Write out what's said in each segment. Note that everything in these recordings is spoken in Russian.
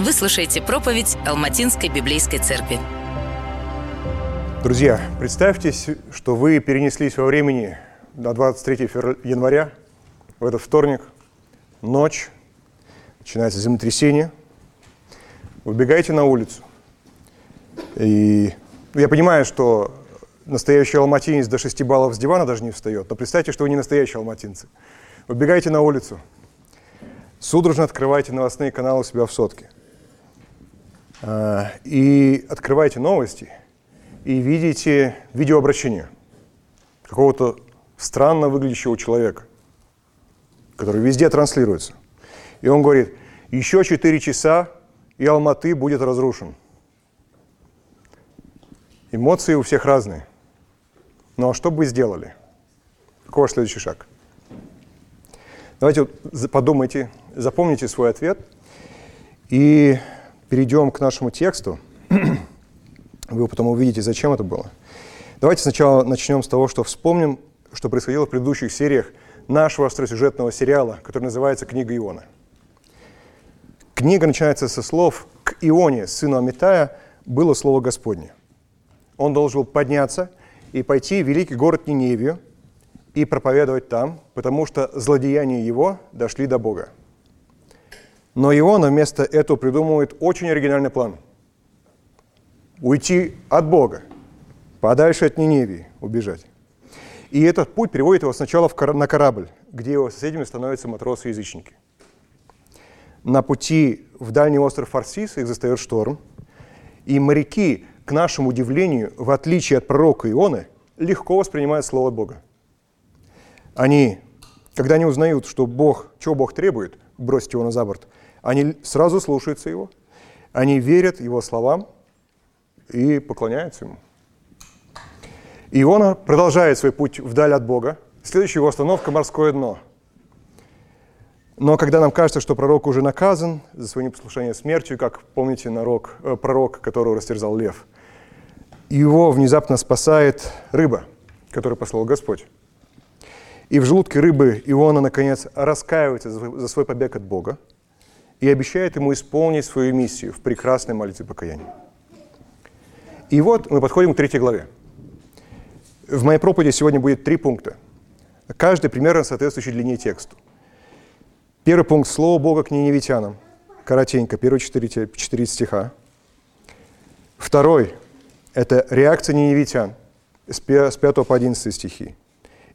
Вы слушаете проповедь Алматинской библейской церкви. Друзья, представьте, что вы перенеслись во времени на 23 января, в этот вторник, ночь, начинается землетрясение, выбегаете на улицу. И я понимаю, что настоящий алматинец до 6 баллов с дивана даже не встает, но представьте, что вы не настоящие алматинцы. Выбегаете на улицу, судорожно открываете новостные каналы у себя в сотке. А, и открываете новости – и видите видеообращение какого-то странно выглядящего человека, который везде транслируется. И он говорит, еще 4 часа, и Алматы будет разрушен. Эмоции у всех разные. Ну а что бы вы сделали? Какой ваш следующий шаг? Давайте подумайте, запомните свой ответ и перейдем к нашему тексту. Вы потом увидите, зачем это было. Давайте сначала начнем с того, что вспомним, что происходило в предыдущих сериях нашего остросюжетного сериала, который называется «Книга Иона». Книга начинается со слов «К Ионе, сыну Амитая, было слово Господне». Он должен был подняться и пойти в великий город Ниневию и проповедовать там, потому что злодеяния его дошли до Бога. Но Иона вместо этого придумывает очень оригинальный план – уйти от Бога, подальше от Ниневии убежать. И этот путь приводит его сначала в, на корабль, где его соседями становятся матросы-язычники. На пути в дальний остров Фарсис их застает шторм, и моряки, к нашему удивлению, в отличие от пророка Ионы, легко воспринимают Слово Бога. Они, когда они узнают, что Бог, чего Бог требует, бросить его на за борт, они сразу слушаются его, они верят его словам – и поклоняется ему. И он продолжает свой путь вдаль от Бога. Следующая его остановка – морское дно. Но когда нам кажется, что пророк уже наказан за свое непослушание смертью, как помните нарок, э, пророк, которого растерзал лев, его внезапно спасает рыба, которую послал Господь. И в желудке рыбы Иона, наконец, раскаивается за свой побег от Бога и обещает ему исполнить свою миссию в прекрасной молитве покаяния. И вот мы подходим к третьей главе. В моей проповеди сегодня будет три пункта. Каждый примерно соответствующий длине тексту. Первый пункт – Слово Бога к ниневитянам. Коротенько, первые четыре, четыре стиха. Второй – это реакция ниневитян с 5 по 11 стихи.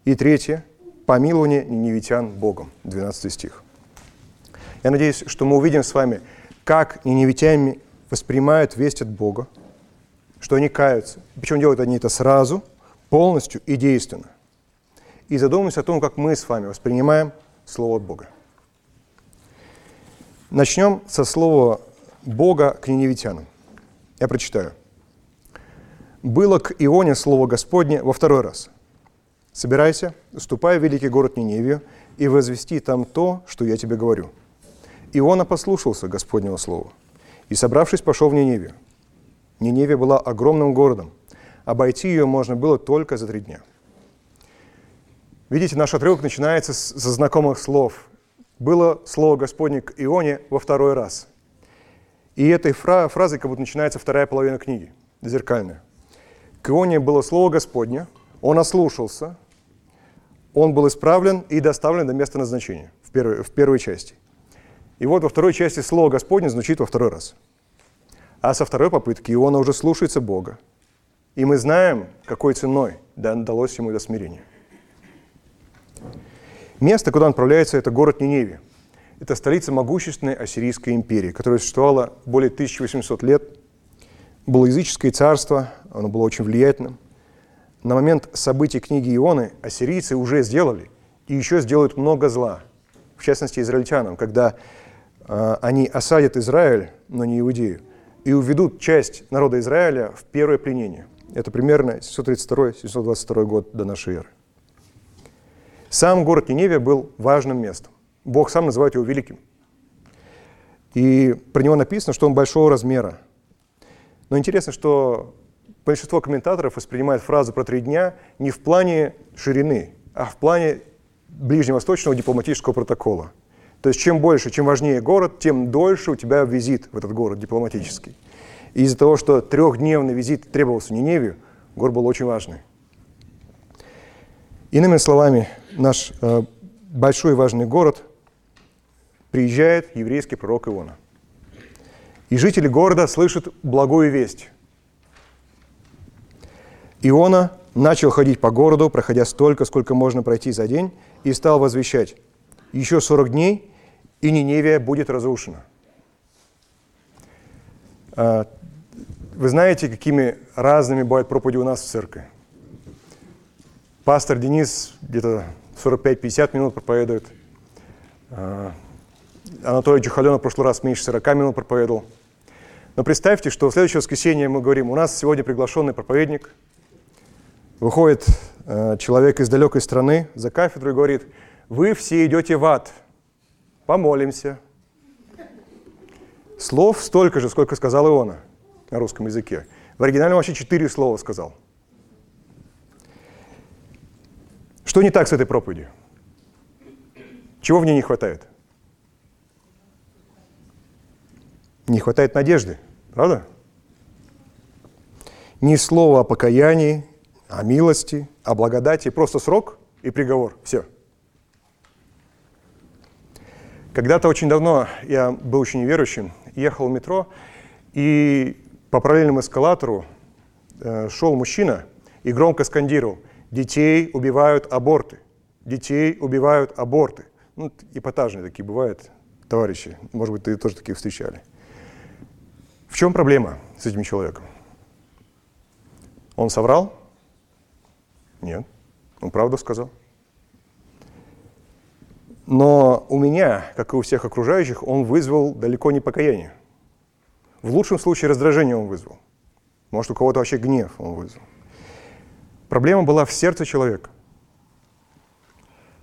И третье – помилование ниневитян Богом, 12 стих. Я надеюсь, что мы увидим с вами, как ниневитяне воспринимают весть от Бога, что они каются. Причем делают они это сразу, полностью и действенно. И задумаемся о том, как мы с вами воспринимаем Слово от Бога. Начнем со слова Бога к ниневитянам. Я прочитаю. «Было к Ионе слово Господне во второй раз. Собирайся, ступай в великий город Ниневию и возвести там то, что я тебе говорю». Иона послушался Господнего слова и, собравшись, пошел в Ниневию. Ниневия была огромным городом. Обойти ее можно было только за три дня. Видите, наш отрывок начинается со знакомых слов. Было слово Господне к Ионе во второй раз. И этой фра- фразой как будто начинается вторая половина книги, зеркальная. К Ионе было слово Господне, он ослушался, он был исправлен и доставлен до места назначения в первой, в первой части. И вот во второй части слово Господне звучит во второй раз – а со второй попытки Иона уже слушается Бога. И мы знаем, какой ценой далось ему это смирение. Место, куда он отправляется, это город Ниневия. Это столица могущественной Ассирийской империи, которая существовала более 1800 лет. Было языческое царство, оно было очень влиятельным. На момент событий книги Ионы ассирийцы уже сделали и еще сделают много зла, в частности израильтянам, когда они осадят Израиль, но не Иудею – и уведут часть народа Израиля в первое пленение. Это примерно 732-722 год до нашей эры. Сам город Ниневия был важным местом. Бог сам называет его великим. И про него написано, что он большого размера. Но интересно, что большинство комментаторов воспринимает фразу про три дня не в плане ширины, а в плане ближневосточного дипломатического протокола. То есть чем больше, чем важнее город, тем дольше у тебя визит в этот город дипломатический. И из-за того, что трехдневный визит требовался Ниневию, город был очень важный. Иными словами, наш э, большой важный город приезжает еврейский пророк Иона. И жители города слышат благую весть. Иона начал ходить по городу, проходя столько, сколько можно пройти за день, и стал возвещать, еще 40 дней, и Ниневия будет разрушена. А, вы знаете, какими разными бывают проповеди у нас в церкви? Пастор Денис где-то 45-50 минут проповедует. А, Анатолий Чухаленов в прошлый раз меньше 40 минут проповедовал. Но представьте, что в следующее воскресенье мы говорим, у нас сегодня приглашенный проповедник, выходит э, человек из далекой страны за кафедру и говорит, вы все идете в ад, помолимся. Слов столько же, сколько сказал Иона на русском языке. В оригинале вообще четыре слова сказал. Что не так с этой проповедью? Чего в ней не хватает? Не хватает надежды, правда? Ни слова о покаянии, о милости, о благодати, просто срок и приговор. Все. Когда-то очень давно я был очень неверующим, ехал в метро, и по параллельному эскалатору э, шел мужчина и громко скандировал «Детей убивают аборты! Детей убивают аборты!» Ну, эпатажные такие бывают товарищи. Может быть, ты тоже таких встречали. В чем проблема с этим человеком? Он соврал? Нет. Он правду сказал. Но у меня, как и у всех окружающих, он вызвал далеко не покаяние. В лучшем случае раздражение он вызвал. Может, у кого-то вообще гнев он вызвал. Проблема была в сердце человека.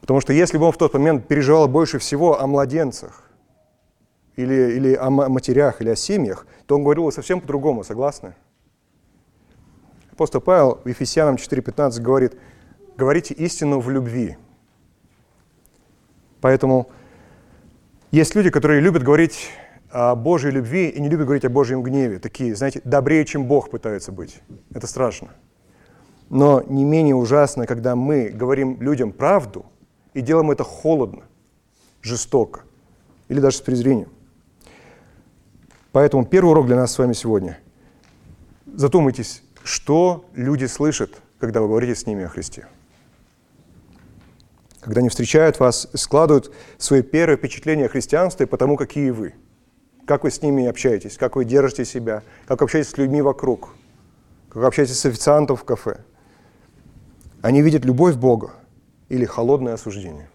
Потому что если бы он в тот момент переживал больше всего о младенцах, или, или о матерях, или о семьях, то он говорил совсем по-другому, согласны? Апостол Павел в Ефесянам 4.15 говорит, говорите истину в любви. Поэтому есть люди, которые любят говорить о Божьей любви и не любят говорить о Божьем гневе. Такие, знаете, добрее, чем Бог пытаются быть. Это страшно. Но не менее ужасно, когда мы говорим людям правду и делаем это холодно, жестоко или даже с презрением. Поэтому первый урок для нас с вами сегодня. Задумайтесь, что люди слышат, когда вы говорите с ними о Христе. Когда они встречают вас, складывают свои первые впечатления о христианстве по тому, какие вы. Как вы с ними общаетесь, как вы держите себя, как общаетесь с людьми вокруг, как общаетесь с официантом в кафе. Они видят любовь Бога или холодное осуждение.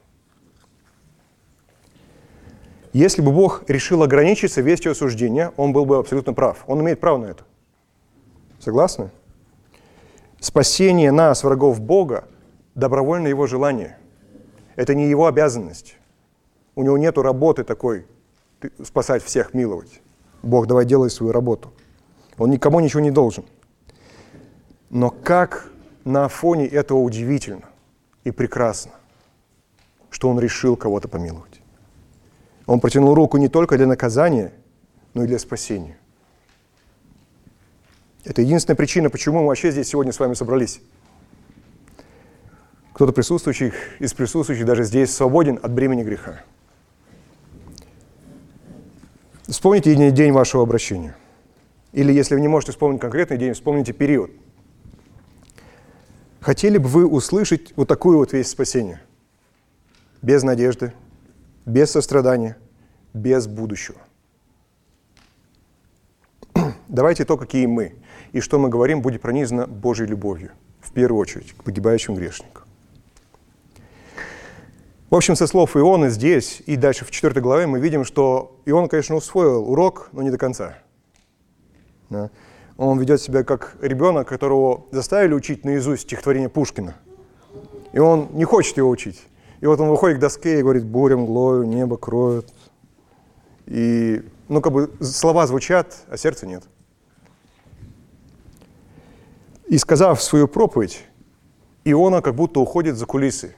Если бы Бог решил ограничиться вестью осуждения, Он был бы абсолютно прав. Он имеет право на это. Согласны? Спасение нас, врагов Бога, добровольно Его желание. Это не Его обязанность. У Него нет работы такой, спасать всех, миловать. Бог, давай делай свою работу. Он никому ничего не должен. Но как на фоне этого удивительно и прекрасно, что Он решил кого-то помиловать. Он протянул руку не только для наказания, но и для спасения. Это единственная причина, почему мы вообще здесь сегодня с вами собрались. Кто-то присутствующих из присутствующих даже здесь свободен от бремени греха. Вспомните день вашего обращения. Или если вы не можете вспомнить конкретный день, вспомните период. Хотели бы вы услышать вот такую вот весть спасения? Без надежды, без сострадания, без будущего. Давайте то, какие мы. И что мы говорим, будет пронизано Божьей любовью, в первую очередь, к погибающим грешникам. В общем, со слов Иона здесь и дальше в 4 главе мы видим, что Ион, конечно, усвоил урок, но не до конца. Да? Он ведет себя как ребенок, которого заставили учить наизусть стихотворение Пушкина. И он не хочет его учить. И вот он выходит к доске и говорит, буря мглою, небо кроет. И, ну, как бы слова звучат, а сердца нет. И сказав свою проповедь, Иона как будто уходит за кулисы.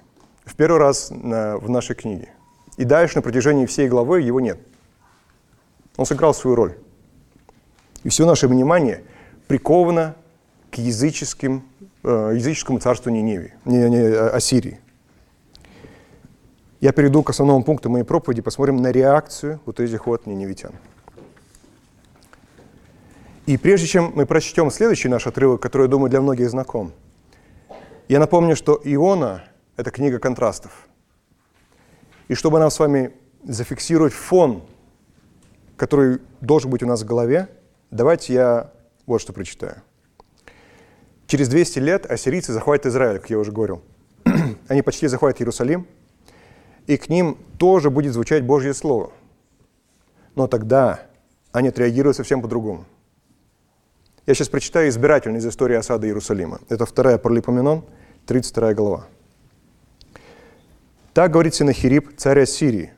В первый раз на, в нашей книге. И дальше на протяжении всей главы его нет. Он сыграл свою роль. И все наше внимание приковано к языческим, э, языческому царству Ниневии, не, не, э, Ассирии. Я перейду к основному пункту моей проповеди, посмотрим на реакцию вот этих вот ниневитян. И прежде чем мы прочтем следующий наш отрывок, который, я думаю, для многих знаком, я напомню, что Иона – это книга контрастов. И чтобы нам с вами зафиксировать фон, который должен быть у нас в голове, давайте я вот что прочитаю. Через 200 лет ассирийцы захватят Израиль, как я уже говорил. Они почти захватят Иерусалим – и к ним тоже будет звучать Божье Слово. Но тогда они отреагируют совсем по-другому. Я сейчас прочитаю избирательно из истории осады Иерусалима. Это вторая Паралипоменон, 32 глава. Так говорит Синахирип, царь Ассирии.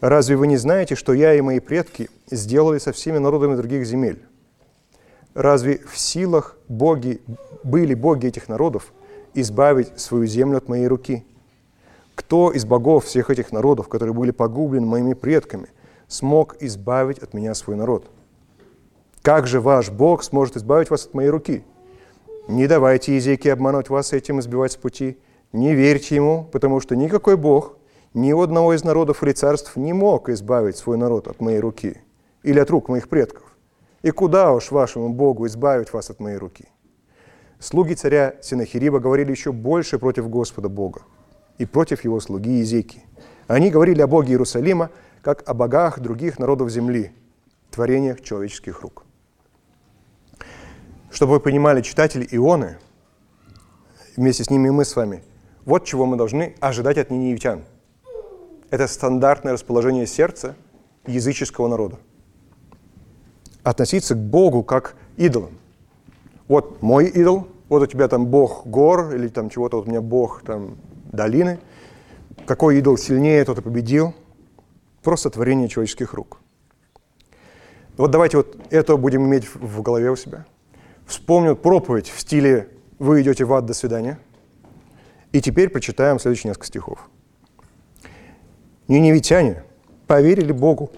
«Разве вы не знаете, что я и мои предки сделали со всеми народами других земель? Разве в силах боги, были боги этих народов избавить свою землю от моей руки?» Кто из богов всех этих народов, которые были погублены моими предками, смог избавить от меня свой народ? Как же ваш Бог сможет избавить вас от моей руки? Не давайте языки обмануть вас этим и сбивать с пути. Не верьте ему, потому что никакой Бог ни у одного из народов или царств не мог избавить свой народ от моей руки или от рук моих предков. И куда уж вашему Богу избавить вас от моей руки? Слуги царя Синахириба говорили еще больше против Господа Бога и против его слуги Езеки. Они говорили о Боге Иерусалима, как о богах других народов земли, творениях человеческих рук. Чтобы вы понимали, читатели Ионы, вместе с ними и мы с вами, вот чего мы должны ожидать от ниневитян. Это стандартное расположение сердца языческого народа. Относиться к Богу как идолам. Вот мой идол, вот у тебя там Бог гор, или там чего-то, вот у меня Бог там долины. Какой идол сильнее, тот и победил. Просто творение человеческих рук. Вот давайте вот это будем иметь в голове у себя. Вспомню проповедь в стиле «Вы идете в ад, до свидания». И теперь прочитаем следующие несколько стихов. Ниневитяне поверили Богу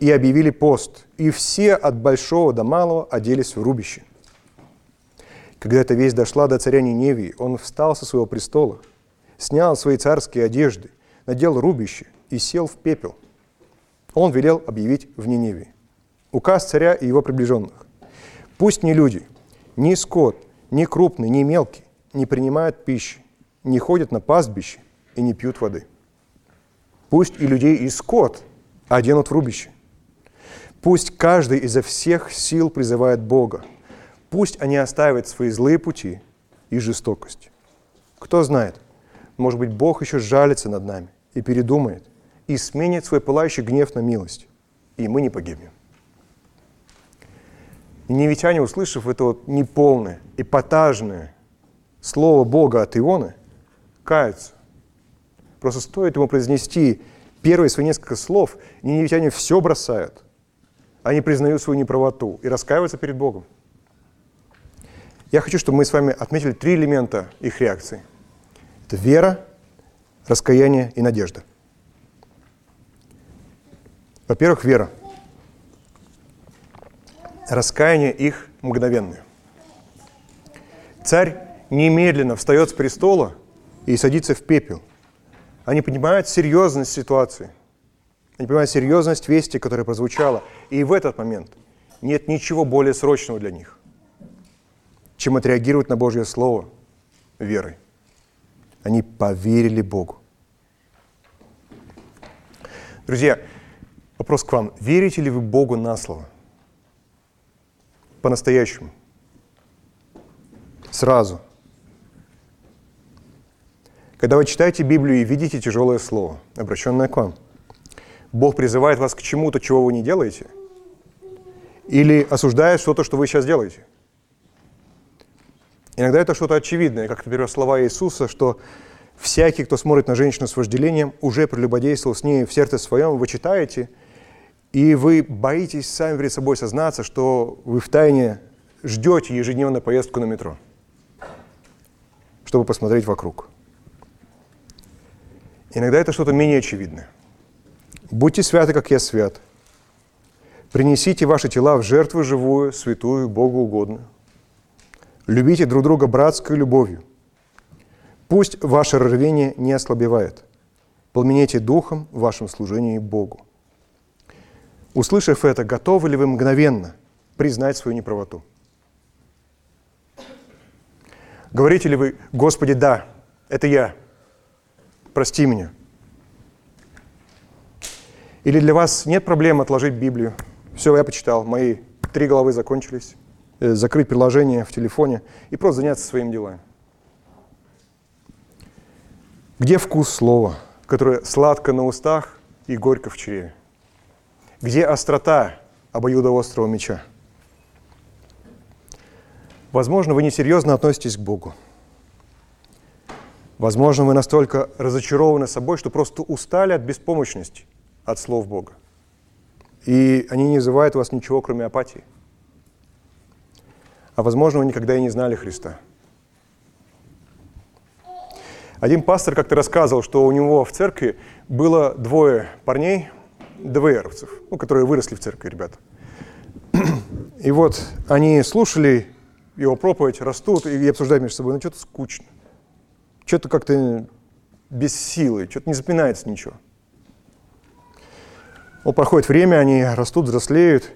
и объявили пост, и все от большого до малого оделись в рубище. Когда эта весть дошла до царя Ниневии, он встал со своего престола – снял свои царские одежды, надел рубище и сел в пепел. Он велел объявить в Ниневии. Указ царя и его приближенных. Пусть ни люди, ни скот, ни крупный, ни мелкий не принимают пищи, не ходят на пастбище и не пьют воды. Пусть и людей, и скот оденут в рубище. Пусть каждый изо всех сил призывает Бога. Пусть они оставят свои злые пути и жестокость. Кто знает, может быть, Бог еще жалится над нами и передумает, и сменит свой пылающий гнев на милость, и мы не погибнем. Невитяне, услышав это вот неполное, эпатажное слово Бога от Ионы, каются. Просто стоит ему произнести первые свои несколько слов, и невитяне все бросают. Они признают свою неправоту и раскаиваются перед Богом. Я хочу, чтобы мы с вами отметили три элемента их реакции – это вера, раскаяние и надежда. Во-первых, вера. Раскаяние их мгновенное. Царь немедленно встает с престола и садится в пепел. Они понимают серьезность ситуации. Они понимают серьезность вести, которая прозвучала. И в этот момент нет ничего более срочного для них, чем отреагировать на Божье Слово верой. Они поверили Богу. Друзья, вопрос к вам. Верите ли вы Богу на слово? По-настоящему. Сразу. Когда вы читаете Библию и видите тяжелое слово, обращенное к вам, Бог призывает вас к чему-то, чего вы не делаете, или осуждает что-то, что вы сейчас делаете – Иногда это что-то очевидное, как, например, слова Иисуса, что всякий, кто смотрит на женщину с вожделением, уже прелюбодействовал с ней в сердце своем, вы читаете, и вы боитесь сами перед собой сознаться, что вы в тайне ждете ежедневную поездку на метро, чтобы посмотреть вокруг. Иногда это что-то менее очевидное. Будьте святы, как я свят. Принесите ваши тела в жертву живую, святую, Богу угодную. Любите друг друга братской любовью. Пусть ваше рвение не ослабевает. Пламенейте духом в вашем служении Богу. Услышав это, готовы ли вы мгновенно признать свою неправоту? Говорите ли вы, Господи, да, это я, прости меня. Или для вас нет проблем отложить Библию? Все, я почитал, мои три головы закончились. Э, закрыть приложение в телефоне и просто заняться своими делами. Где вкус слова, которое сладко на устах и горько в чреве? Где острота обоюдоострого меча? Возможно, вы несерьезно относитесь к Богу. Возможно, вы настолько разочарованы собой, что просто устали от беспомощности, от слов Бога. И они не вызывают у вас ничего, кроме апатии. А возможно, вы никогда и не знали Христа. Один пастор как-то рассказывал, что у него в церкви было двое парней, ДВРовцев, ну, которые выросли в церкви, ребята. И вот они слушали его проповедь, растут и обсуждают между собой, ну что-то скучно, что-то как-то без силы, что-то не запинается ничего. Вот проходит время, они растут, взрослеют,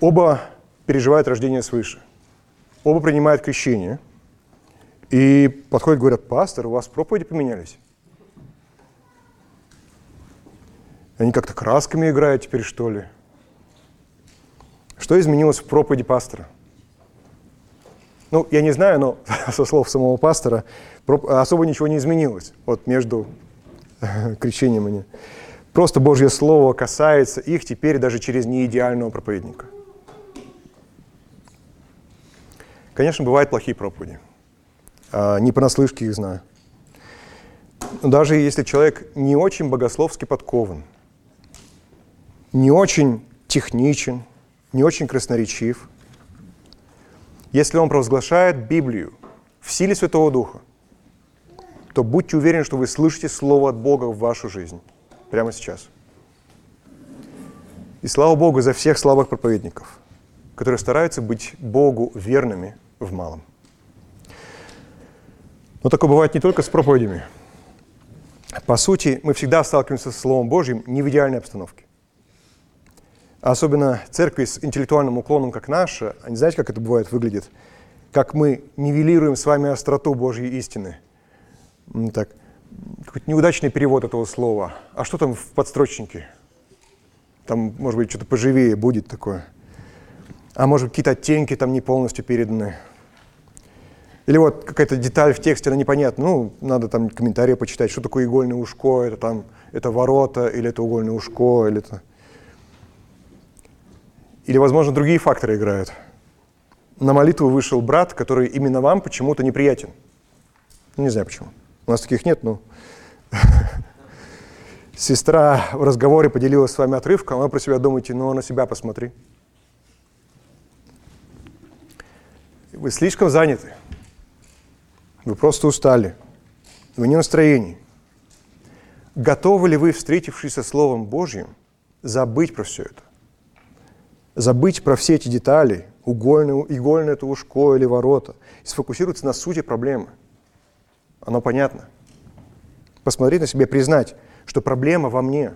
оба переживают рождение свыше, оба принимают крещение, и подходят, говорят, пастор, у вас проповеди поменялись? Они как-то красками играют теперь, что ли? Что изменилось в проповеди пастора? Ну, я не знаю, но со слов самого пастора особо ничего не изменилось вот между крещением и не. Просто Божье Слово касается их теперь даже через неидеального проповедника. Конечно, бывают плохие проповеди. А, не понаслышке их знаю. Но даже если человек не очень богословски подкован, не очень техничен, не очень красноречив, если он провозглашает Библию в силе Святого Духа, то будьте уверены, что вы слышите Слово от Бога в вашу жизнь прямо сейчас. И слава Богу за всех слабых проповедников, которые стараются быть Богу верными в малом. Но такое бывает не только с проповедями. По сути, мы всегда сталкиваемся с Словом Божьим не в идеальной обстановке. Особенно церкви с интеллектуальным уклоном, как наша, они знаете, как это бывает, выглядит? Как мы нивелируем с вами остроту Божьей истины. Так, какой-то неудачный перевод этого слова. А что там в подстрочнике? Там, может быть, что-то поживее будет такое. А может, какие-то оттенки там не полностью переданы. Или вот какая-то деталь в тексте, она непонятна. Ну, надо там комментарии почитать, что такое игольное ушко, это там, это ворота, или это угольное ушко, или это... Или, возможно, другие факторы играют. На молитву вышел брат, который именно вам почему-то неприятен. Не знаю почему. У нас таких нет, но... Сестра в разговоре поделилась с вами отрывком, а вы про себя думаете, ну, на себя посмотри. Вы слишком заняты. Вы просто устали. Вы не в настроении. Готовы ли вы, встретившись со Словом Божьим, забыть про все это? Забыть про все эти детали, угольное, игольное это ушко или ворота, и сфокусироваться на сути проблемы. Оно понятно. Посмотреть на себя, признать, что проблема во мне.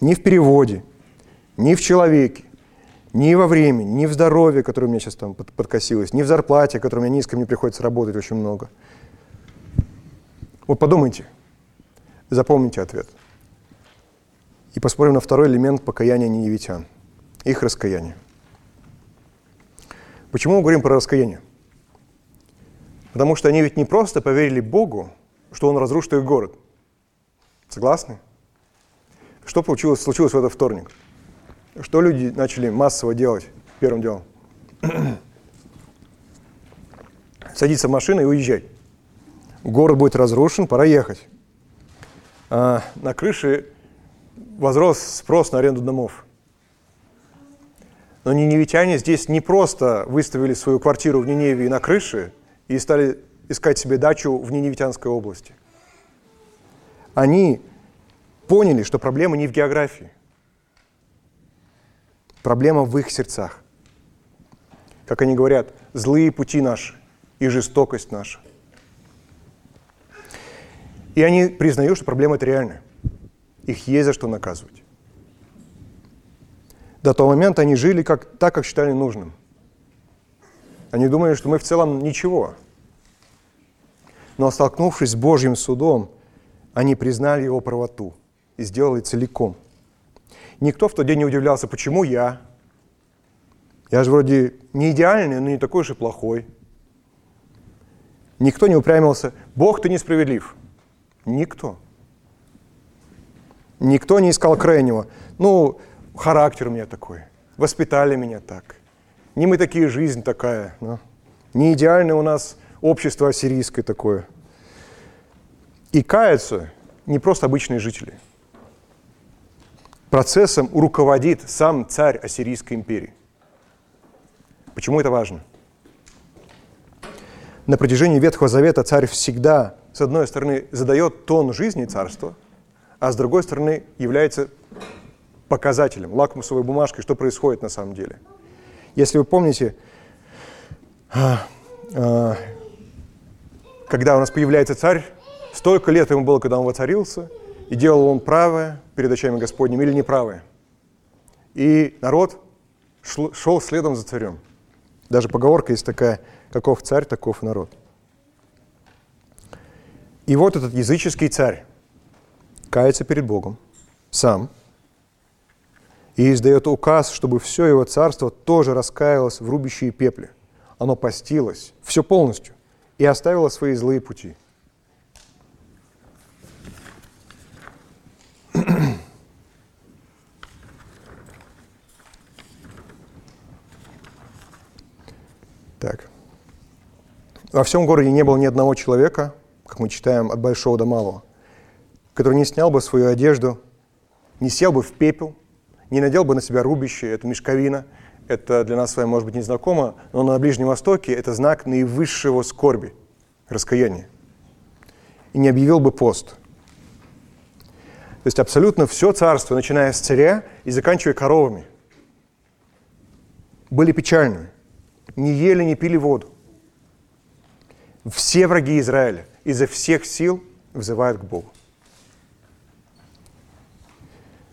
Не в переводе, не в человеке, ни во времени, ни в здоровье, которое у меня сейчас там подкосилось, ни в зарплате, которая у меня низко, мне приходится работать очень много. Вот подумайте, запомните ответ. И посмотрим на второй элемент покаяния ниневитян, их раскаяние. Почему мы говорим про раскаяние? Потому что они ведь не просто поверили Богу, что Он разрушит их город. Согласны? Что получилось, случилось в этот вторник? Что люди начали массово делать первым делом? Садиться в машину и уезжать. Город будет разрушен, пора ехать. А на крыше возрос спрос на аренду домов. Но ниневитяне здесь не просто выставили свою квартиру в Ниневии на крыше и стали искать себе дачу в Ниневитянской области. Они поняли, что проблема не в географии. Проблема в их сердцах. Как они говорят, злые пути наши и жестокость наша. И они признают, что проблема это реальная. Их есть за что наказывать. До того момента они жили как, так, как считали нужным. Они думали, что мы в целом ничего. Но столкнувшись с Божьим судом, они признали его правоту и сделали целиком. Никто в тот день не удивлялся, почему я? Я же вроде не идеальный, но не такой и плохой. Никто не упрямился, Бог, ты несправедлив. Никто. Никто не искал крайнего. Ну, характер у меня такой, воспитали меня так. Не мы такие, жизнь такая. Ну. Не идеальное у нас общество ассирийское такое. И каются не просто обычные жители. Процессом руководит сам царь Ассирийской империи. Почему это важно? На протяжении Ветхого Завета царь всегда, с одной стороны, задает тон жизни царства, а с другой стороны, является показателем, лакмусовой бумажкой, что происходит на самом деле. Если вы помните, а, а, когда у нас появляется царь, столько лет ему было, когда он воцарился, и делал он правое перед очами Господним или неправое. И народ шел следом за царем. Даже поговорка есть такая, каков царь, таков народ. И вот этот языческий царь кается перед Богом сам – и издает указ, чтобы все его царство тоже раскаялось в рубище пепле. Оно постилось, все полностью, и оставило свои злые пути. Так. Во всем городе не было ни одного человека, как мы читаем от большого до малого, который не снял бы свою одежду, не сел бы в пепел не надел бы на себя рубище, это мешковина, это для нас с вами может быть незнакомо, но на Ближнем Востоке это знак наивысшего скорби, раскаяния. И не объявил бы пост. То есть абсолютно все царство, начиная с царя и заканчивая коровами, были печальны. Не ели, не пили воду. Все враги Израиля изо всех сил взывают к Богу.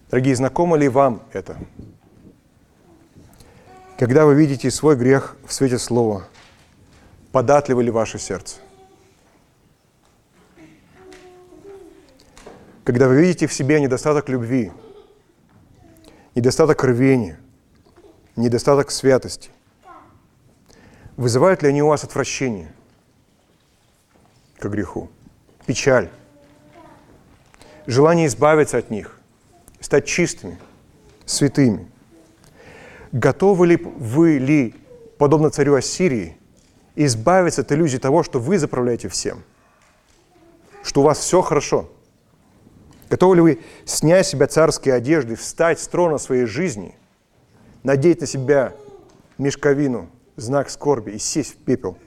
Дорогие, знакомо ли вам это? Когда вы видите свой грех в свете Слова, податливо ли ваше сердце? Когда вы видите в себе недостаток любви, недостаток рвения, недостаток святости, вызывают ли они у вас отвращение к греху, печаль, желание избавиться от них, стать чистыми, святыми. Готовы ли вы ли, подобно царю Ассирии, избавиться от иллюзии того, что вы заправляете всем, что у вас все хорошо? Готовы ли вы снять с себя царские одежды, встать с трона своей жизни, надеть на себя мешковину, знак скорби и сесть в пепел?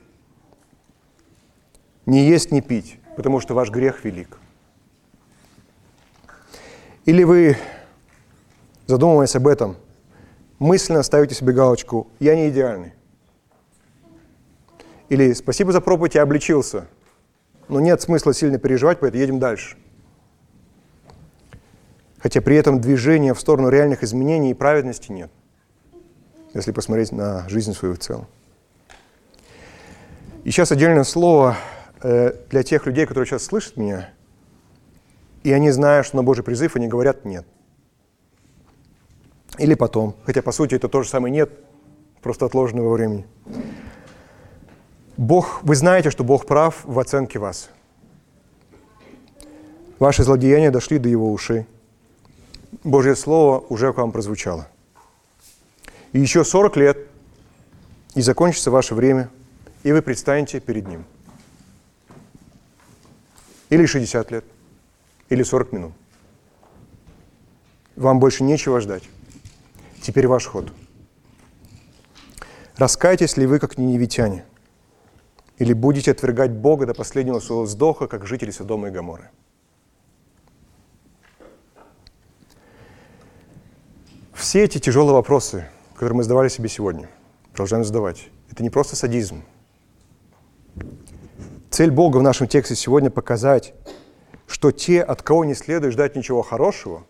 Не есть, не пить, потому что ваш грех велик – или вы, задумываясь об этом, мысленно ставите себе галочку «Я не идеальный». Или «Спасибо за проповедь, я обличился, но нет смысла сильно переживать, поэтому едем дальше». Хотя при этом движения в сторону реальных изменений и праведности нет, если посмотреть на жизнь свою в целом. И сейчас отдельное слово э, для тех людей, которые сейчас слышат меня – и они, зная, что на Божий призыв, они говорят «нет». Или потом. Хотя, по сути, это то же самое «нет», просто отложено во времени. Бог, вы знаете, что Бог прав в оценке вас. Ваши злодеяния дошли до Его ушей. Божье Слово уже к вам прозвучало. И еще 40 лет, и закончится ваше время, и вы предстанете перед Ним. Или 60 лет – или 40 минут. Вам больше нечего ждать. Теперь ваш ход. Раскаетесь ли вы, как неневитяне? Или будете отвергать Бога до последнего своего вздоха, как жители Содома и Гаморы? Все эти тяжелые вопросы, которые мы задавали себе сегодня, продолжаем задавать, это не просто садизм. Цель Бога в нашем тексте сегодня показать, что те, от кого не следует ждать ничего хорошего,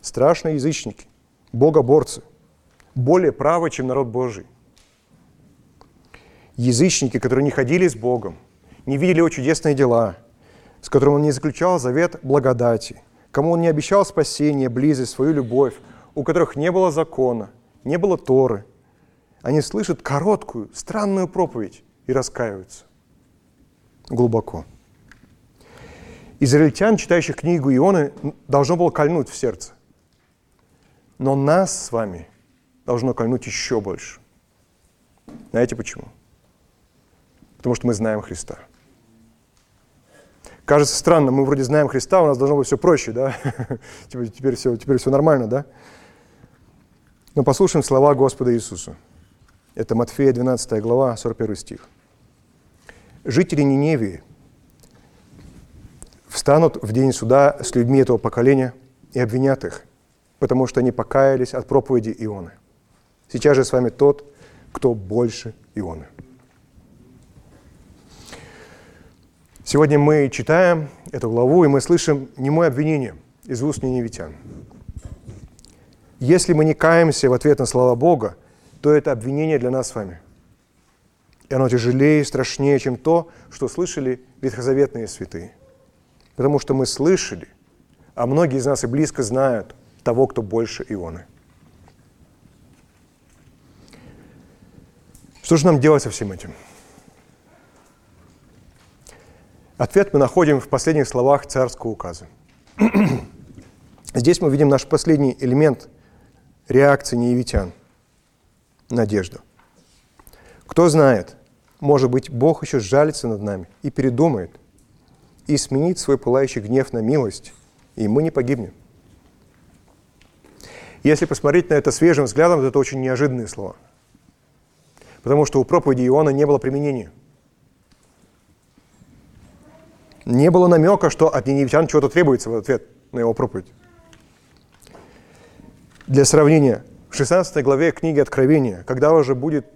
страшные язычники, богоборцы, более правы, чем народ Божий. Язычники, которые не ходили с Богом, не видели его чудесные дела, с которым он не заключал завет благодати, кому он не обещал спасение, близость, свою любовь, у которых не было закона, не было Торы. Они слышат короткую, странную проповедь и раскаиваются глубоко. Израильтян, читающих книгу Ионы, должно было кольнуть в сердце. Но нас с вами должно кольнуть еще больше. Знаете почему? Потому что мы знаем Христа. Кажется странно, мы вроде знаем Христа, у нас должно быть все проще, да? теперь, теперь, все, теперь все нормально, да? Но послушаем слова Господа Иисуса. Это Матфея 12 глава, 41 стих. Жители Ниневии встанут в день суда с людьми этого поколения и обвинят их, потому что они покаялись от проповеди Ионы. Сейчас же с вами тот, кто больше Ионы. Сегодня мы читаем эту главу, и мы слышим немое обвинение из уст ниневитян. Если мы не каемся в ответ на слова Бога, то это обвинение для нас с вами. И оно тяжелее и страшнее, чем то, что слышали ветхозаветные святые. Потому что мы слышали, а многие из нас и близко знают того, кто больше Ионы. Что же нам делать со всем этим? Ответ мы находим в последних словах царского указа. Здесь мы видим наш последний элемент – реакции неевитян – надежду. Кто знает, может быть, Бог еще сжалится над нами и передумает, и сменит свой пылающий гнев на милость, и мы не погибнем. Если посмотреть на это свежим взглядом, то это очень неожиданные слова. Потому что у проповеди Иоанна не было применения. Не было намека, что от ниневитян чего-то требуется в ответ на его проповедь. Для сравнения, в 16 главе книги Откровения, когда уже будет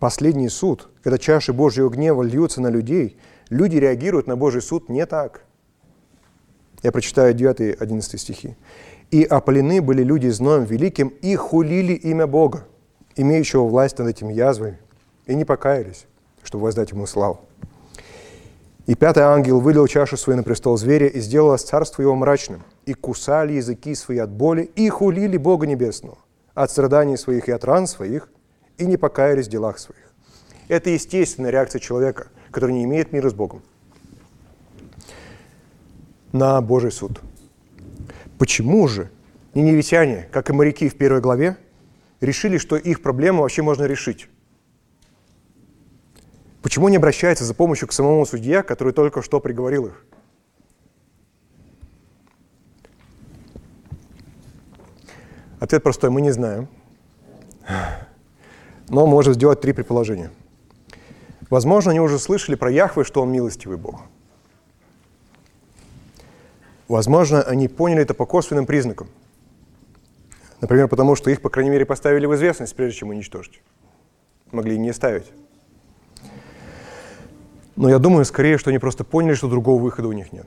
последний суд, когда чаши Божьего гнева льются на людей, люди реагируют на Божий суд не так. Я прочитаю 9-11 стихи. «И опалены были люди зноем великим, и хулили имя Бога, имеющего власть над этими язвами, и не покаялись, чтобы воздать ему славу. И пятый ангел вылил чашу свою на престол зверя и сделал царство его мрачным. И кусали языки свои от боли, и хулили Бога Небесного от страданий своих и от ран своих, и не покаялись в делах своих. Это естественная реакция человека, который не имеет мира с Богом на Божий суд. Почему же ниневитяне, как и моряки в первой главе, решили, что их проблему вообще можно решить? Почему не обращается за помощью к самому судье, который только что приговорил их? Ответ простой, мы не знаем. Но можем сделать три предположения. Возможно, они уже слышали про Яхвы, что он милостивый Бог. Возможно, они поняли это по косвенным признакам. Например, потому что их, по крайней мере, поставили в известность, прежде чем уничтожить. Могли не ставить. Но я думаю, скорее, что они просто поняли, что другого выхода у них нет.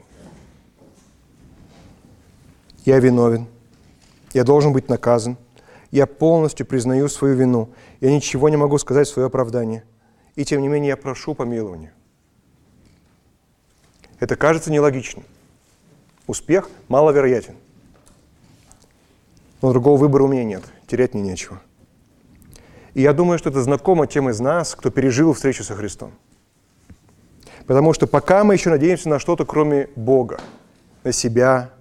Я виновен. Я должен быть наказан. Я полностью признаю свою вину. Я ничего не могу сказать в свое оправдание. И тем не менее я прошу помилования. Это кажется нелогичным. Успех маловероятен. Но другого выбора у меня нет. Терять мне нечего. И я думаю, что это знакомо тем из нас, кто пережил встречу со Христом. Потому что пока мы еще надеемся на что-то, кроме Бога, на себя,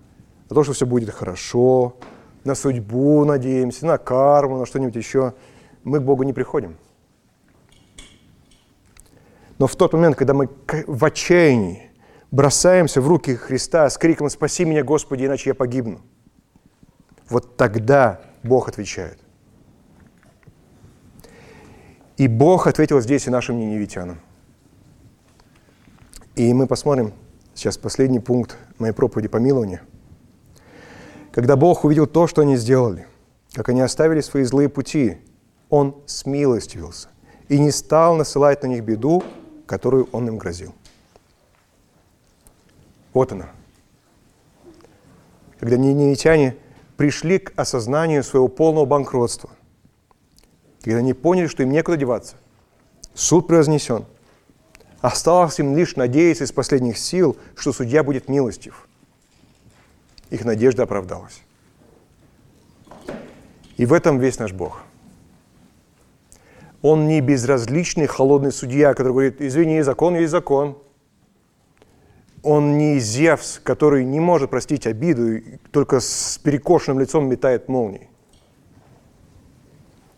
на то, что все будет хорошо, на судьбу надеемся, на карму, на что-нибудь еще, мы к Богу не приходим. Но в тот момент, когда мы в отчаянии бросаемся в руки Христа с криком «Спаси меня, Господи, иначе я погибну», вот тогда Бог отвечает. И Бог ответил здесь и нашим ниневитянам. И мы посмотрим сейчас последний пункт моей проповеди помилования. Когда Бог увидел то, что они сделали, как они оставили свои злые пути, Он смилостивился и не стал насылать на них беду, которую Он им грозил. Вот она. Когда ниневитяне пришли к осознанию своего полного банкротства, когда они поняли, что им некуда деваться, суд произнесен. Осталось им лишь надеяться из последних сил, что судья будет милостив. Их надежда оправдалась. И в этом весь наш Бог. Он не безразличный холодный судья, который говорит, извини, закон есть закон. Он не Зевс, который не может простить обиду, и только с перекошенным лицом метает молнии.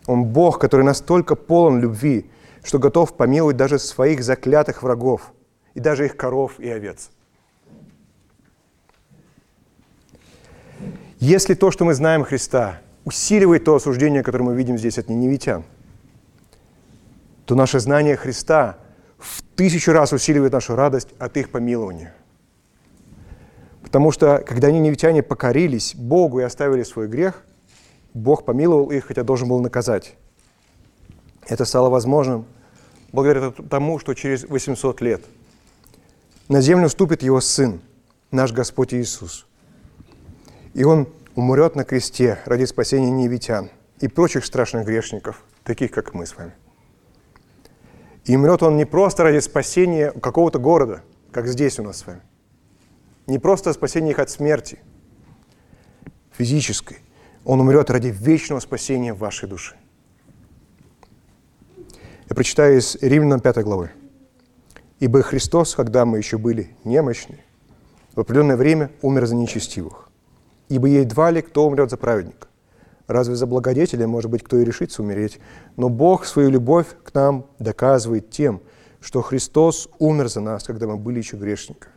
Он Бог, который настолько полон любви, что готов помиловать даже своих заклятых врагов, и даже их коров и овец. Если то, что мы знаем Христа, усиливает то осуждение, которое мы видим здесь от ниневитян, то наше знание Христа в тысячу раз усиливает нашу радость от их помилования. Потому что, когда ниневитяне покорились Богу и оставили свой грех, Бог помиловал их, хотя должен был наказать. Это стало возможным благодаря тому, что через 800 лет на землю вступит Его Сын, наш Господь Иисус. И Он умрет на кресте ради спасения невитян и прочих страшных грешников, таких, как мы с вами. И умрет Он не просто ради спасения какого-то города, как здесь у нас с вами. Не просто спасения их от смерти физической. Он умрет ради вечного спасения вашей души. Я прочитаю из Римлянам 5 главы. «Ибо Христос, когда мы еще были немощны, в определенное время умер за нечестивых. Ибо едва ли кто умрет за праведника. Разве за благодетеля, может быть, кто и решится умереть? Но Бог свою любовь к нам доказывает тем, что Христос умер за нас, когда мы были еще грешниками.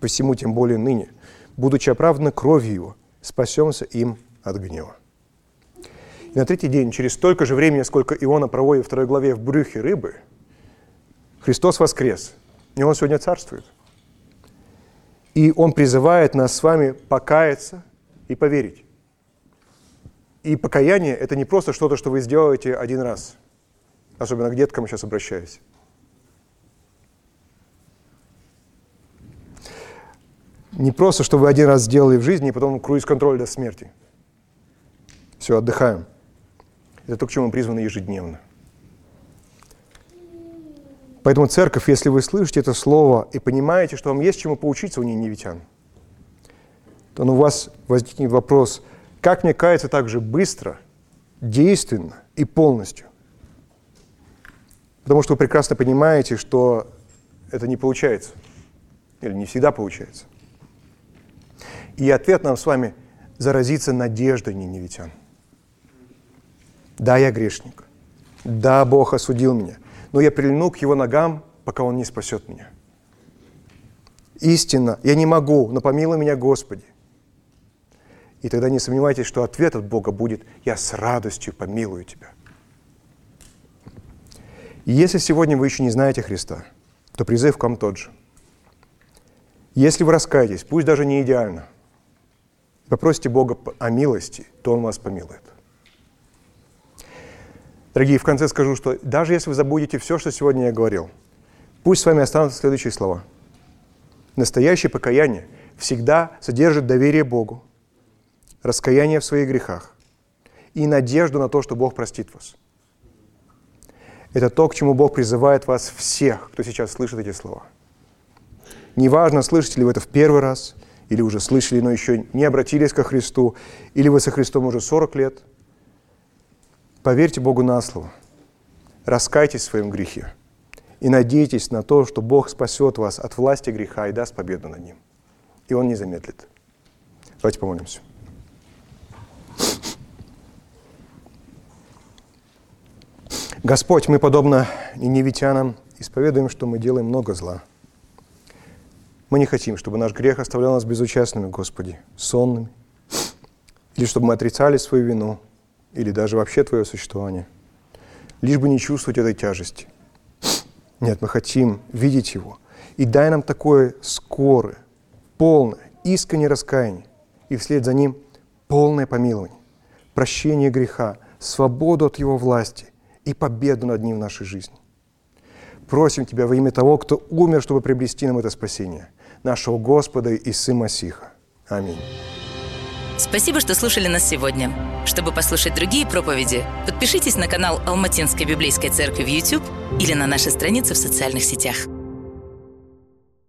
Посему тем более ныне, будучи оправданы кровью Его, спасемся им от гнева. И на третий день, через столько же времени, сколько Иона проводит в второй главе в брюхе рыбы, Христос воскрес, и Он сегодня царствует. И Он призывает нас с вами покаяться и поверить. И покаяние – это не просто что-то, что вы сделаете один раз. Особенно к деткам сейчас обращаюсь. Не просто, что вы один раз сделали в жизни, и потом круиз-контроль до смерти. Все, отдыхаем. Это то, к чему мы призваны ежедневно. Поэтому, церковь, если вы слышите это слово и понимаете, что вам есть чему поучиться у ниневитян, то ну, у вас возникнет вопрос, как мне каяться так же быстро, действенно и полностью? Потому что вы прекрасно понимаете, что это не получается. Или не всегда получается. И ответ нам с вами заразиться надеждой ниневитян. Да, я грешник. Да, Бог осудил меня. Но я прильну к Его ногам, пока Он не спасет меня. Истинно, я не могу, но помилуй меня, Господи. И тогда не сомневайтесь, что ответ от Бога будет «Я с радостью помилую тебя». И если сегодня вы еще не знаете Христа, то призыв к вам тот же. Если вы раскаетесь, пусть даже не идеально, попросите Бога о милости, то Он вас помилует. Дорогие, в конце скажу, что даже если вы забудете все, что сегодня я говорил, пусть с вами останутся следующие слова. Настоящее покаяние всегда содержит доверие Богу, раскаяние в своих грехах и надежду на то, что Бог простит вас. Это то, к чему Бог призывает вас всех, кто сейчас слышит эти слова. Неважно, слышите ли вы это в первый раз, или уже слышали, но еще не обратились ко Христу, или вы со Христом уже 40 лет – Поверьте Богу на слово. Раскайтесь в своем грехе. И надейтесь на то, что Бог спасет вас от власти греха и даст победу над ним. И Он не замедлит. Давайте помолимся. Господь, мы, подобно ниневитянам, исповедуем, что мы делаем много зла. Мы не хотим, чтобы наш грех оставлял нас безучастными, Господи, сонными, или чтобы мы отрицали свою вину, или даже вообще твое существование, лишь бы не чувствовать этой тяжести. Нет, мы хотим видеть Его. И дай нам такое скорое, полное, искреннее раскаяние, и вслед за ним полное помилование. прощение греха, свободу от его власти и победу над ним в нашей жизни. Просим Тебя во имя того, кто умер, чтобы приобрести нам это спасение, нашего Господа и Сына Масиха. Аминь. Спасибо, что слушали нас сегодня. Чтобы послушать другие проповеди, подпишитесь на канал Алматинской библейской церкви в YouTube или на наши страницы в социальных сетях.